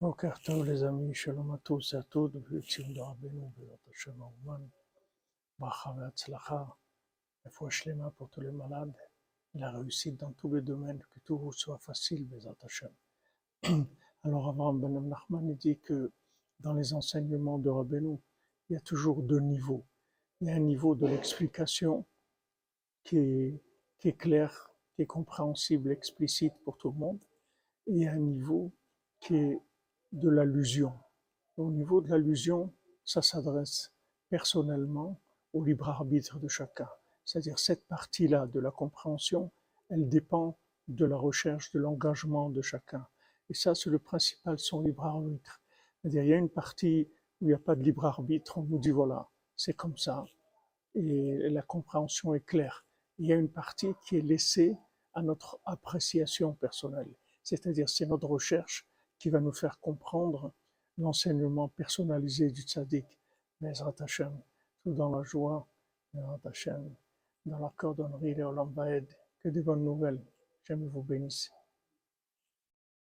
Boker Tov, les amis, shalom à tous et à toutes, de Rabbeinu, B'Ezrat Hashem Ha'uman, Bracha ve'atzlacha, Refoua Shlema pour tous les malades, la réussite dans tous les domaines, que tout vous soit facile, B'Ezrat Hashem. Alors Avram Ben Nachman dit que dans les enseignements de Rabbeinu, il y a toujours deux niveaux. Il y a un niveau de l'explication qui est, qui est clair, qui est compréhensible, explicite pour tout le monde, et il y a un niveau qui est de l'allusion. Au niveau de l'allusion, ça s'adresse personnellement au libre arbitre de chacun. C'est-à-dire cette partie-là de la compréhension, elle dépend de la recherche, de l'engagement de chacun. Et ça, c'est le principal, son libre arbitre. C'est-à-dire, il y a une partie où il n'y a pas de libre arbitre, on nous dit voilà, c'est comme ça, et la compréhension est claire. Il y a une partie qui est laissée à notre appréciation personnelle. C'est-à-dire, c'est notre recherche qui va nous faire comprendre l'enseignement personnalisé du tzaddik, Bezrat Hashem, tout dans la joie, Bezrat Hashem, dans la cordonnerie de Olam que des bonnes nouvelles. J'aime vous bénisse.